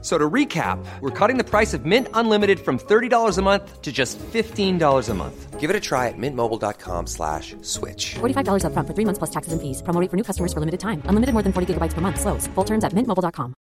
So to recap, we're cutting the price of Mint Unlimited from $30 a month to just $15 a month. Give it a try at mintmobile.com slash switch. $45 upfront for three months plus taxes and fees. Promo rate for new customers for limited time. Unlimited more than 40 gigabytes per month. Slows. Full terms at mintmobile.com.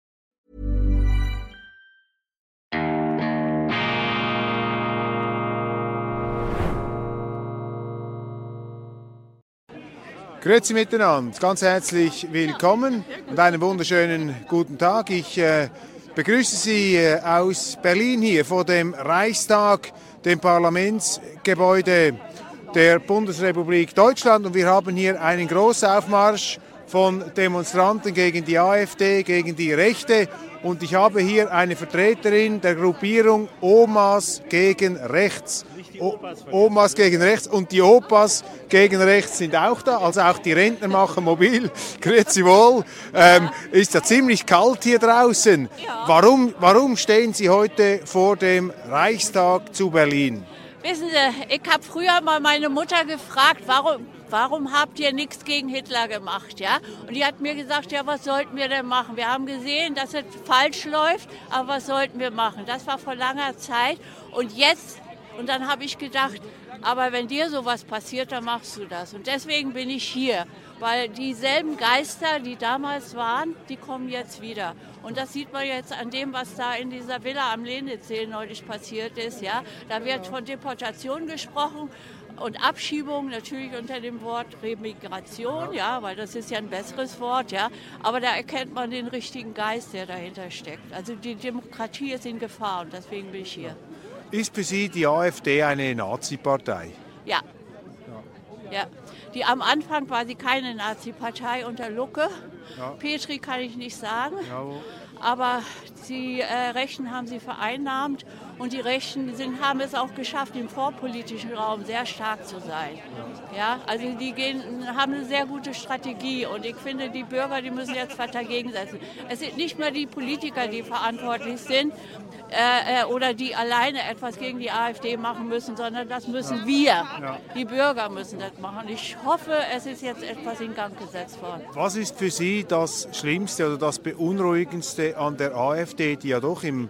Grüezi miteinander, ganz herzlich willkommen und einen wunderschönen guten Tag. Ich äh, begrüße Sie äh, aus Berlin hier vor dem Reichstag, dem Parlamentsgebäude der Bundesrepublik Deutschland. Und wir haben hier einen Großaufmarsch von Demonstranten gegen die AfD, gegen die Rechte und ich habe hier eine Vertreterin der Gruppierung Omas gegen Rechts. O Omas gegen rechts und die Opas gegen rechts sind auch da, also auch die Rentner machen mobil. Grüezi wohl. Ähm, ist ja ziemlich kalt hier draußen. Warum, warum stehen Sie heute vor dem Reichstag zu Berlin? Wissen Sie, ich habe früher mal meine Mutter gefragt, warum, warum habt ihr nichts gegen Hitler gemacht, ja? Und die hat mir gesagt, ja, was sollten wir denn machen? Wir haben gesehen, dass es falsch läuft, aber was sollten wir machen? Das war vor langer Zeit und jetzt und dann habe ich gedacht, aber wenn dir sowas passiert, dann machst du das. Und deswegen bin ich hier, weil dieselben Geister, die damals waren, die kommen jetzt wieder. Und das sieht man jetzt an dem, was da in dieser Villa am Lenitzsee neulich passiert ist. Ja? Da wird von Deportation gesprochen und Abschiebung natürlich unter dem Wort Remigration, ja, weil das ist ja ein besseres Wort, ja. Aber da erkennt man den richtigen Geist, der dahinter steckt. Also die Demokratie ist in Gefahr und deswegen bin ich hier. Ist für Sie die AfD eine Nazi-Partei? Ja. ja. Die am Anfang war sie keine Nazi-Partei unter Lucke. Ja. Petri kann ich nicht sagen. Ja. Aber die äh, Rechten haben sie vereinnahmt und die Rechten sind, haben es auch geschafft, im vorpolitischen Raum sehr stark zu sein. Ja, also die gehen, haben eine sehr gute Strategie und ich finde, die Bürger, die müssen jetzt was dagegen setzen. Es sind nicht mehr die Politiker, die verantwortlich sind äh, äh, oder die alleine etwas gegen die AfD machen müssen, sondern das müssen wir. Die Bürger müssen das machen. Ich hoffe, es ist jetzt etwas in Gang gesetzt worden. Was ist für Sie das Schlimmste oder das Beunruhigendste an der AfD, die ja doch im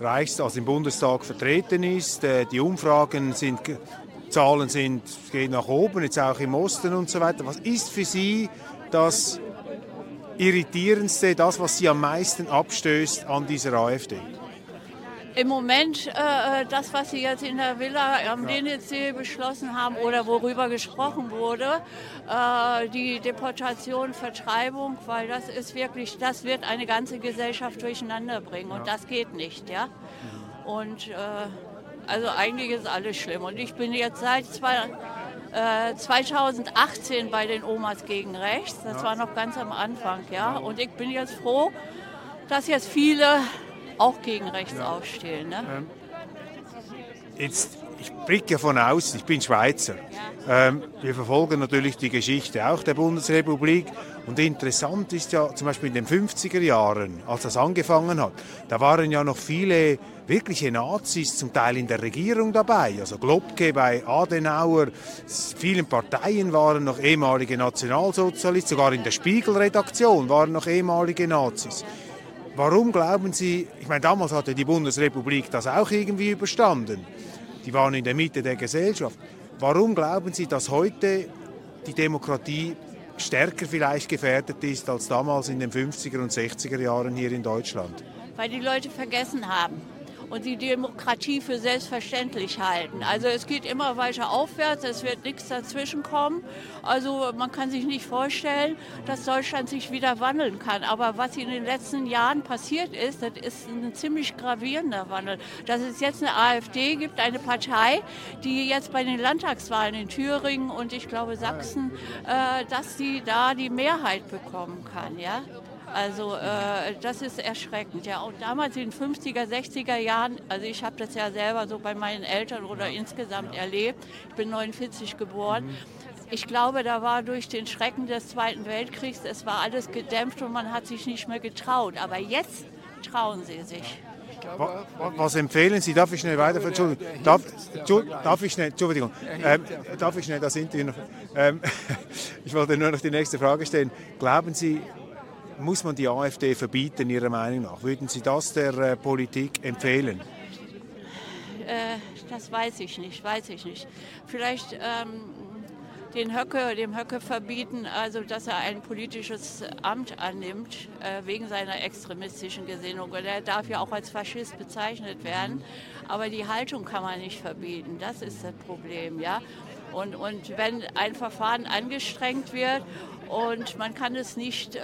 Reichstag, also im Bundestag vertreten ist? Äh, Die Umfragen sind, Zahlen sind, gehen nach oben, jetzt auch im Osten und so weiter. Was ist für Sie das Irritierendste, das, was Sie am meisten abstößt an dieser AfD? Im Moment äh, das, was Sie jetzt in der Villa am Lenitzsee beschlossen haben oder worüber gesprochen wurde, äh, die Deportation, Vertreibung, weil das ist wirklich, das wird eine ganze Gesellschaft durcheinander bringen und das geht nicht, ja. Und äh, also eigentlich ist alles schlimm. Und ich bin jetzt seit zwei, äh, 2018 bei den Omas gegen Rechts, das war noch ganz am Anfang, ja. Und ich bin jetzt froh, dass jetzt viele auch gegen rechts aufstehen. Ne? Jetzt, ich blicke von außen, ich bin Schweizer. Ähm, wir verfolgen natürlich die Geschichte auch der Bundesrepublik. Und interessant ist ja zum Beispiel in den 50er Jahren, als das angefangen hat, da waren ja noch viele wirkliche Nazis zum Teil in der Regierung dabei. Also Globke bei Adenauer, vielen Parteien waren noch ehemalige Nationalsozialisten, sogar in der Spiegelredaktion waren noch ehemalige Nazis. Warum glauben Sie, ich meine, damals hatte die Bundesrepublik das auch irgendwie überstanden. Die waren in der Mitte der Gesellschaft. Warum glauben Sie, dass heute die Demokratie stärker vielleicht gefährdet ist als damals in den 50er und 60er Jahren hier in Deutschland? weil die Leute vergessen haben und die Demokratie für selbstverständlich halten. Also es geht immer weiter aufwärts, es wird nichts dazwischen kommen. Also man kann sich nicht vorstellen, dass Deutschland sich wieder wandeln kann. Aber was in den letzten Jahren passiert ist, das ist ein ziemlich gravierender Wandel. Dass es jetzt eine AfD gibt, eine Partei, die jetzt bei den Landtagswahlen in Thüringen und ich glaube Sachsen, äh, dass sie da die Mehrheit bekommen kann. Ja? Also äh, das ist erschreckend. Ja. Und damals in den 50er, 60er Jahren, also ich habe das ja selber so bei meinen Eltern oder insgesamt erlebt, ich bin 49 geboren, ich glaube, da war durch den Schrecken des Zweiten Weltkriegs, es war alles gedämpft und man hat sich nicht mehr getraut. Aber jetzt trauen sie sich. Was empfehlen Sie? Darf ich schnell weiter? Entschuldigung. Darf, darf ich schnell? Entschuldigung. Ähm, darf ich schnell das Interview noch? Ähm, ich wollte nur noch die nächste Frage stellen. Glauben Sie, muss man die AfD verbieten, Ihrer Meinung nach? Würden Sie das der äh, Politik empfehlen? Äh, das weiß ich nicht, weiß ich nicht. Vielleicht ähm, den Höcke, dem Höcke verbieten, also dass er ein politisches Amt annimmt äh, wegen seiner extremistischen Gesinnung. Und er darf ja auch als Faschist bezeichnet werden, aber die Haltung kann man nicht verbieten. Das ist das Problem, ja. Und, und wenn ein Verfahren angestrengt wird und man kann es nicht äh,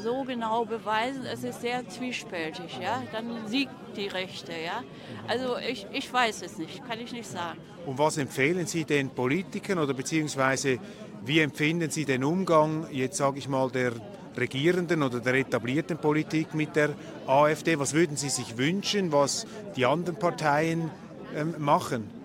so genau beweisen, es ist sehr zwiespältig, ja, dann siegt die Rechte, ja. Also ich, ich weiß es nicht, kann ich nicht sagen. Und was empfehlen Sie den Politikern oder beziehungsweise wie empfinden Sie den Umgang, jetzt sage ich mal, der regierenden oder der etablierten Politik mit der AfD? Was würden Sie sich wünschen, was die anderen Parteien ähm, machen?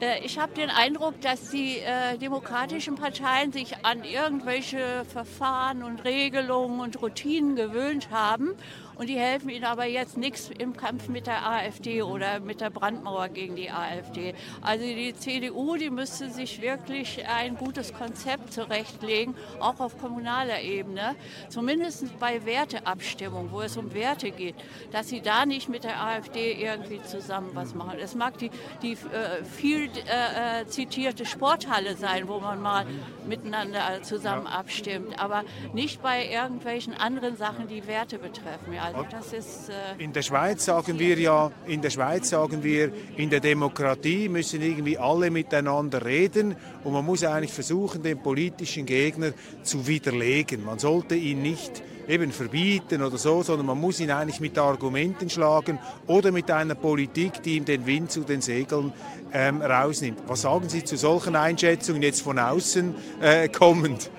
Äh, ich habe den Eindruck, dass die äh, demokratischen Parteien sich an irgendwelche Verfahren und Regelungen und Routinen gewöhnt haben und die helfen ihnen aber jetzt nichts im Kampf mit der AfD oder mit der Brandmauer gegen die AfD. Also die CDU, die müsste sich wirklich ein gutes Konzept zurechtlegen, auch auf kommunaler Ebene, zumindest bei Werteabstimmung, wo es um Werte geht, dass sie da nicht mit der AfD irgendwie zusammen was machen. Es mag die, die äh, viel äh, äh zitierte Sporthalle sein, wo man mal miteinander zusammen abstimmt, aber nicht bei irgendwelchen anderen Sachen, die Werte betreffen. Ja, also das ist, äh in der Schweiz sagen wir ja, in der Schweiz sagen wir, in der Demokratie müssen irgendwie alle miteinander reden und man muss eigentlich versuchen, den politischen Gegner zu widerlegen. Man sollte ihn nicht eben verbieten oder so, sondern man muss ihn eigentlich mit Argumenten schlagen oder mit einer Politik, die ihm den Wind zu den Segeln ähm, rausnimmt. Was sagen Sie zu solchen Einschätzungen jetzt von außen äh, kommend?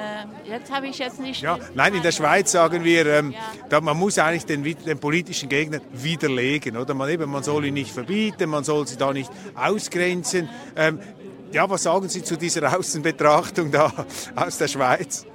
Ähm, jetzt habe ich jetzt nicht. Ja, nein, in der Schweiz sagen wir, ähm, ja. da, man muss eigentlich den, den, politischen Gegner widerlegen. Oder? Man, eben, man soll ihn nicht verbieten, man soll sie da nicht ausgrenzen. Ähm, ja, was sagen Sie zu dieser Außenbetrachtung da aus der Schweiz?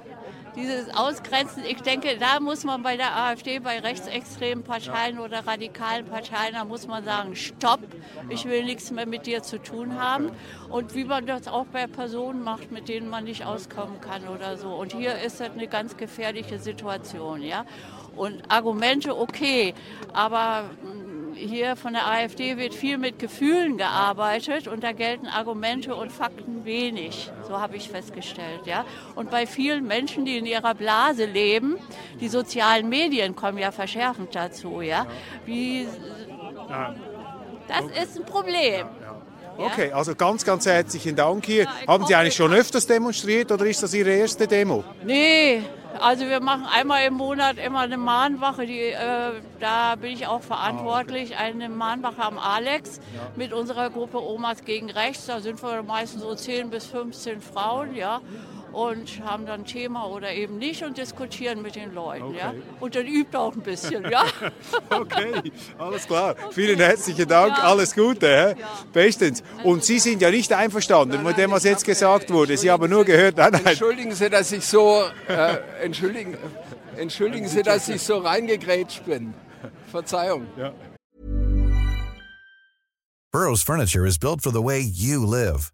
Dieses Ausgrenzen, ich denke, da muss man bei der AfD, bei rechtsextremen Parteien oder radikalen Parteien, da muss man sagen, stopp, ich will nichts mehr mit dir zu tun haben. Und wie man das auch bei Personen macht, mit denen man nicht auskommen kann oder so. Und hier ist das eine ganz gefährliche Situation, ja. Und Argumente okay, aber hier von der AfD wird viel mit Gefühlen gearbeitet und da gelten Argumente und Fakten wenig. So habe ich festgestellt. Ja? Und bei vielen Menschen, die in ihrer Blase leben, die sozialen Medien kommen ja verschärfend dazu. Ja? Wie, das ist ein Problem. Okay, also ganz, ganz herzlichen Dank hier. Haben Sie eigentlich schon öfters demonstriert oder ist das Ihre erste Demo? Nee, also wir machen einmal im Monat immer eine Mahnwache, die, äh, da bin ich auch verantwortlich, eine Mahnwache am Alex mit unserer Gruppe Omas gegen Rechts. Da sind wir meistens so 10 bis 15 Frauen, ja und haben dann ein Thema oder eben nicht und diskutieren mit den Leuten. Okay. Ja? Und dann übt auch ein bisschen. Ja? okay, alles klar. Okay. Vielen herzlichen Dank, ja. alles Gute. Ja. Bestens. Und Sie sind ja nicht einverstanden nein, mit dem, was jetzt gesagt wurde. Sie haben nur gehört, nein, nein. Entschuldigen Sie, dass ich so, äh, entschuldigen, entschuldigen Sie, dass ich so reingegrätscht bin. Verzeihung. Ja. Burroughs Furniture is built for the way you live.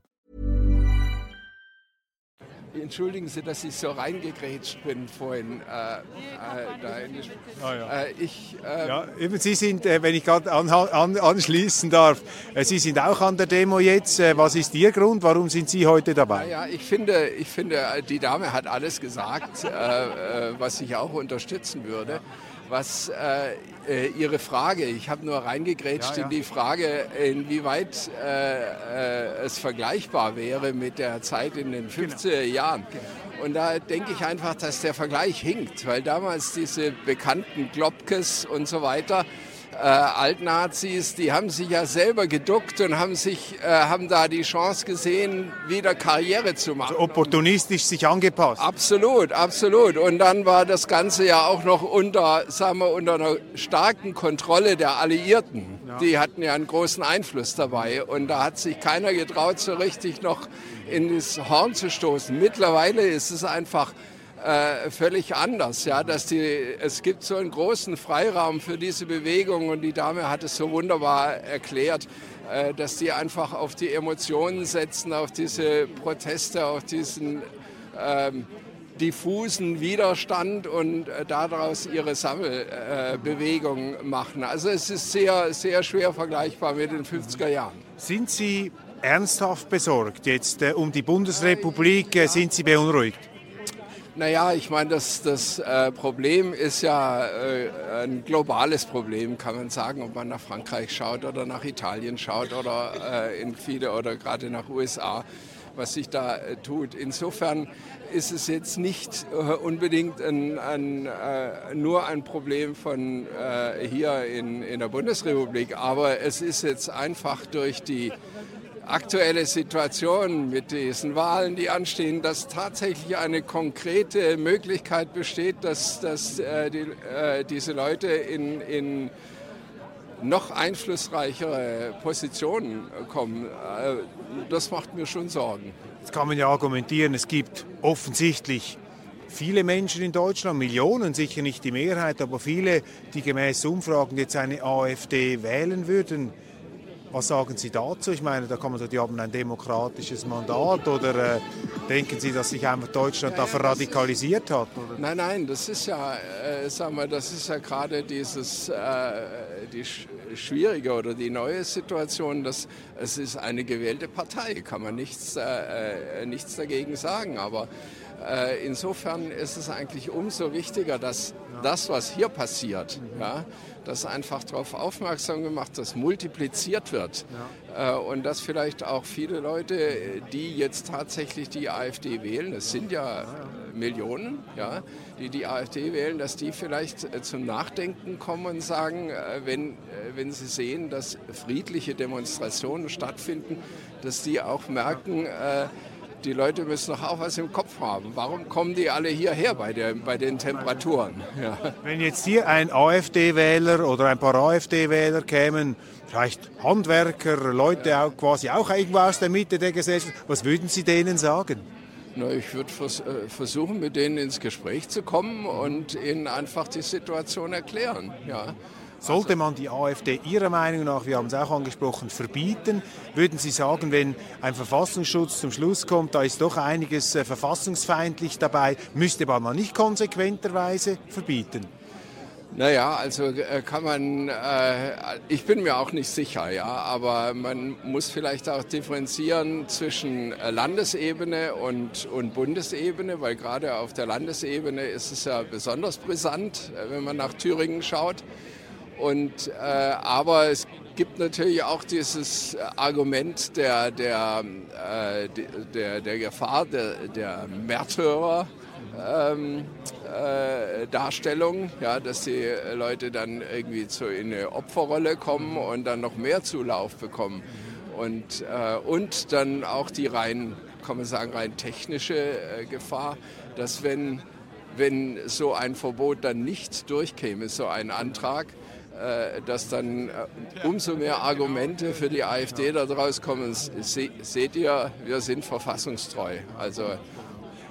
Entschuldigen Sie, dass ich so reingegrätscht bin vorhin. Äh, äh, in Ah, ja. äh, ich, äh, Ja, eben, Sie sind, äh, wenn ich gerade an, an, anschließen darf, äh, Sie sind auch an der Demo jetzt. Äh, Was ist Ihr Grund? Warum sind Sie heute dabei? Ja, ich finde, ich finde, die Dame hat alles gesagt, was ich auch unterstützen würde. Was äh, äh, Ihre Frage, ich habe nur reingegrätscht Ja, ja. in die Frage, inwieweit äh, äh, es vergleichbar wäre mit der Zeit in den 50er Jahren. Und da denke ich einfach, dass der Vergleich hinkt, weil damals diese bekannten Globkes und so weiter, äh, Altnazis, die haben sich ja selber geduckt und haben, sich, äh, haben da die Chance gesehen, wieder Karriere zu machen. Opportunistisch sich angepasst. Absolut, absolut. Und dann war das Ganze ja auch noch unter, sagen wir, unter einer starken Kontrolle der Alliierten. Die hatten ja einen großen Einfluss dabei. Und da hat sich keiner getraut, so richtig noch in das Horn zu stoßen. Mittlerweile ist es einfach äh, völlig anders. Ja, dass die, es gibt so einen großen Freiraum für diese Bewegung und die Dame hat es so wunderbar erklärt, äh, dass die einfach auf die Emotionen setzen, auf diese Proteste, auf diesen ähm, diffusen Widerstand und äh, daraus ihre Sammelbewegung äh, machen. Also es ist sehr, sehr schwer vergleichbar mit den 50er Jahren. Sind Sie ernsthaft besorgt jetzt äh, um die Bundesrepublik? Äh, Sind Sie beunruhigt? Naja, ich meine, das, das äh, Problem ist ja äh, ein globales Problem, kann man sagen, ob man nach Frankreich schaut oder nach Italien schaut oder äh, in viele oder gerade nach USA, was sich da äh, tut. Insofern ist es jetzt nicht äh, unbedingt ein, ein, äh, nur ein Problem von hier in, in der Bundesrepublik, aber es ist jetzt einfach durch die aktuelle Situation mit diesen Wahlen, die anstehen, dass tatsächlich eine konkrete Möglichkeit besteht, dass, dass äh, die, äh, diese Leute in, in noch einflussreichere Positionen kommen. Äh, das macht mir schon Sorgen. Jetzt kann man ja argumentieren, es gibt offensichtlich viele Menschen in Deutschland, Millionen, sicher nicht die Mehrheit, aber viele, die gemäß Umfragen jetzt eine AfD wählen würden. Was sagen Sie dazu? Ich meine, da kann man sagen, die haben ein demokratisches Mandat oder äh, denken Sie, dass sich einfach Deutschland da verradikalisiert hat? Oder? Nein, nein, das ist ja, äh, sag mal, das ist ja gerade dieses, äh, die sch schwierige oder die neue Situation, dass es ist eine gewählte Partei, kann man nichts, äh, äh, nichts dagegen sagen, aber insofern ist es eigentlich umso wichtiger, dass das, was hier passiert, ja, dass einfach darauf aufmerksam gemacht, dass multipliziert wird. Äh, und dass vielleicht auch viele Leute, die jetzt tatsächlich die AfD wählen, es sind ja Millionen, ja, die die AfD wählen, dass die vielleicht äh, zum Nachdenken kommen und sagen, äh, wenn, äh, wenn sie sehen, dass friedliche Demonstrationen stattfinden, dass die auch merken, äh, die Leute müssen doch auch was im Kopf haben. Warum kommen die alle hierher bei, der, bei den Temperaturen? Ja. Wenn jetzt hier ein AfD-Wähler oder ein paar AfD-Wähler kämen, vielleicht Handwerker, Leute auch quasi auch irgendwo aus der Mitte der Gesellschaft, was würden Sie denen sagen? Na, ich würde vers äh, versuchen, mit denen ins Gespräch zu kommen und ihnen einfach die Situation erklären. Ja. Sollte man die AfD Ihrer Meinung nach, wir haben es auch angesprochen, verbieten? Würden Sie sagen, wenn ein Verfassungsschutz zum Schluss kommt, da ist doch einiges äh, verfassungsfeindlich dabei, müsste man mal nicht konsequenterweise verbieten? Naja, also äh, kann man, äh, ich bin mir auch nicht sicher, ja, aber man muss vielleicht auch differenzieren zwischen äh, Landesebene und, und Bundesebene, weil gerade auf der Landesebene ist es ja besonders brisant, wenn man nach Thüringen schaut. Und, äh, aber es gibt natürlich auch dieses Argument der, der, äh, der, der Gefahr der, der Märtyrer. Ähm, äh, Darstellung, ja, dass die Leute dann irgendwie zu, in eine Opferrolle kommen und dann noch mehr Zulauf bekommen. Und, äh, und dann auch die rein, kann man sagen, rein technische äh, Gefahr, dass wenn, wenn so ein Verbot dann nicht durchkäme, so ein Antrag, dass dann äh, umso mehr Argumente für die AfD daraus kommen. Se seht ihr, wir sind verfassungstreu. Also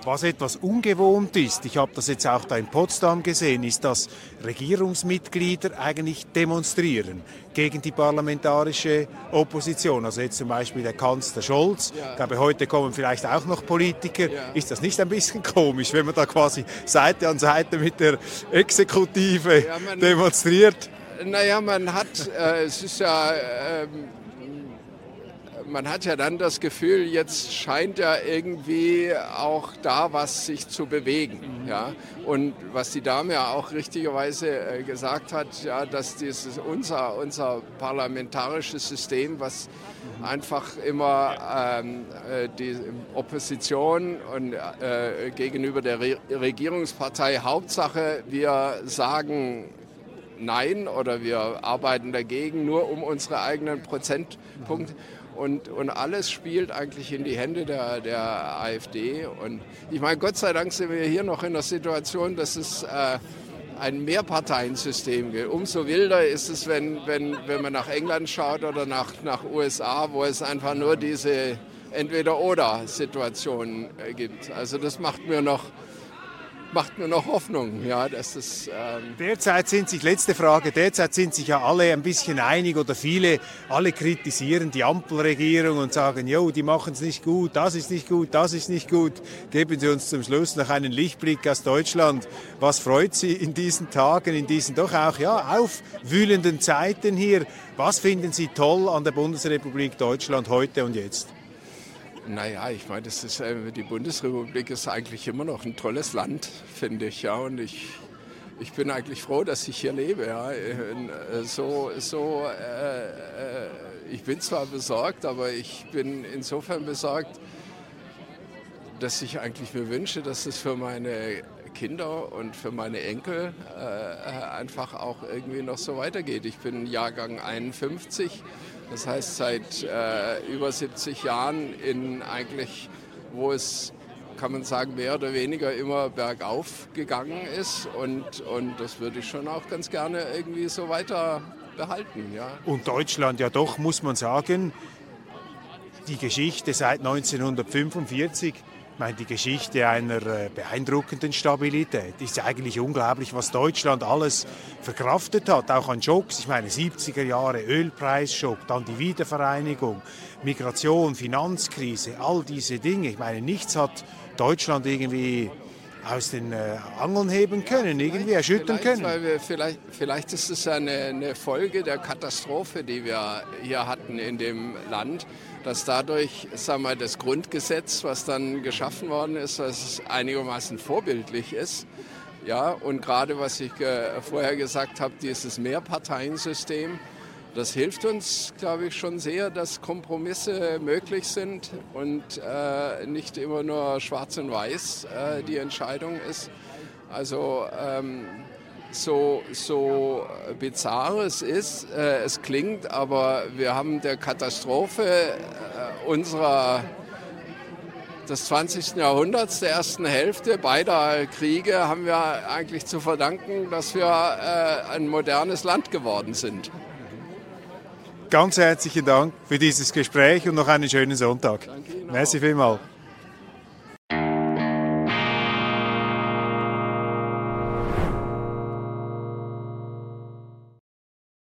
Was etwas ungewohnt ist, ich habe das jetzt auch da in Potsdam gesehen, ist, dass Regierungsmitglieder eigentlich demonstrieren gegen die parlamentarische Opposition. Also jetzt zum Beispiel der Kanzler Scholz. Ja. Ich glaube, heute kommen vielleicht auch noch Politiker. Ja. Ist das nicht ein bisschen komisch, wenn man da quasi Seite an Seite mit der Exekutive ja, demonstriert? Naja, man hat, äh, es ist ja... Äh, man hat ja dann das Gefühl, jetzt scheint ja irgendwie auch da was sich zu bewegen. Ja? Und was die Dame ja auch richtigerweise äh, gesagt hat, ja, dass dieses, unser, unser parlamentarisches System, was einfach immer ähm, äh, die Opposition und äh, gegenüber der Re Regierungspartei Hauptsache, wir sagen Nein oder wir arbeiten dagegen, nur um unsere eigenen Prozentpunkte. Und, und alles spielt eigentlich in die Hände der, der AfD. Und ich meine, Gott sei Dank sind wir hier noch in der Situation, dass es äh, ein Mehrparteiensystem gibt. Umso wilder ist es, wenn, wenn, wenn man nach England schaut oder nach, nach USA, wo es einfach nur diese Entweder-Oder-Situation gibt. Also das macht mir noch macht mir noch Hoffnung, ja, dass das. Ähm derzeit sind sich, letzte Frage, derzeit sind sich ja alle ein bisschen einig oder viele, alle kritisieren die Ampelregierung und sagen, jo, die machen es nicht gut, das ist nicht gut, das ist nicht gut. Geben Sie uns zum Schluss noch einen Lichtblick aus Deutschland. Was freut Sie in diesen Tagen, in diesen doch auch ja, aufwühlenden Zeiten hier? Was finden Sie toll an der Bundesrepublik Deutschland heute und jetzt? Naja, ich meine, das ist, äh, die Bundesrepublik ist eigentlich immer noch ein tolles Land, finde ich. Ja, und ich, ich bin eigentlich froh, dass ich hier lebe. Ja. Äh, so, so, äh, äh, ich bin zwar besorgt, aber ich bin insofern besorgt, dass ich eigentlich mir wünsche, dass es für meine Kinder und für meine Enkel äh, einfach auch irgendwie noch so weitergeht. Ich bin Jahrgang 51 das heißt, seit äh, über 70 Jahren in eigentlich, wo es, kann man sagen, mehr oder weniger immer bergauf gegangen ist. Und, und das würde ich schon auch ganz gerne irgendwie so weiter behalten. Ja. Und Deutschland ja doch, muss man sagen, die Geschichte seit 1945 meine, die Geschichte einer äh, beeindruckenden Stabilität. Ist eigentlich unglaublich, was Deutschland alles verkraftet hat, auch an Schocks. Ich meine, 70er Jahre Ölpreisschock, dann die Wiedervereinigung, Migration, Finanzkrise, all diese Dinge. Ich meine, nichts hat Deutschland irgendwie aus den äh, Angeln heben können, irgendwie erschüttern können. Wir, vielleicht, vielleicht, ist es eine, eine Folge der Katastrophe, die wir hier hatten in dem Land dass dadurch sagen wir, das Grundgesetz, was dann geschaffen worden ist, es einigermaßen vorbildlich ist. Ja, und gerade was ich äh, vorher gesagt habe, dieses Mehrparteiensystem, das hilft uns, glaube ich, schon sehr, dass Kompromisse möglich sind und äh, nicht immer nur schwarz und weiß äh, die Entscheidung ist. Also ähm, so, so bizarr es ist, äh, es klingt, aber wir haben der Katastrophe äh, unserer des 20. Jahrhunderts, der ersten Hälfte beider Kriege, haben wir eigentlich zu verdanken, dass wir äh, ein modernes Land geworden sind. Ganz herzlichen Dank für dieses Gespräch und noch einen schönen Sonntag. Danke Ihnen Merci vielmals.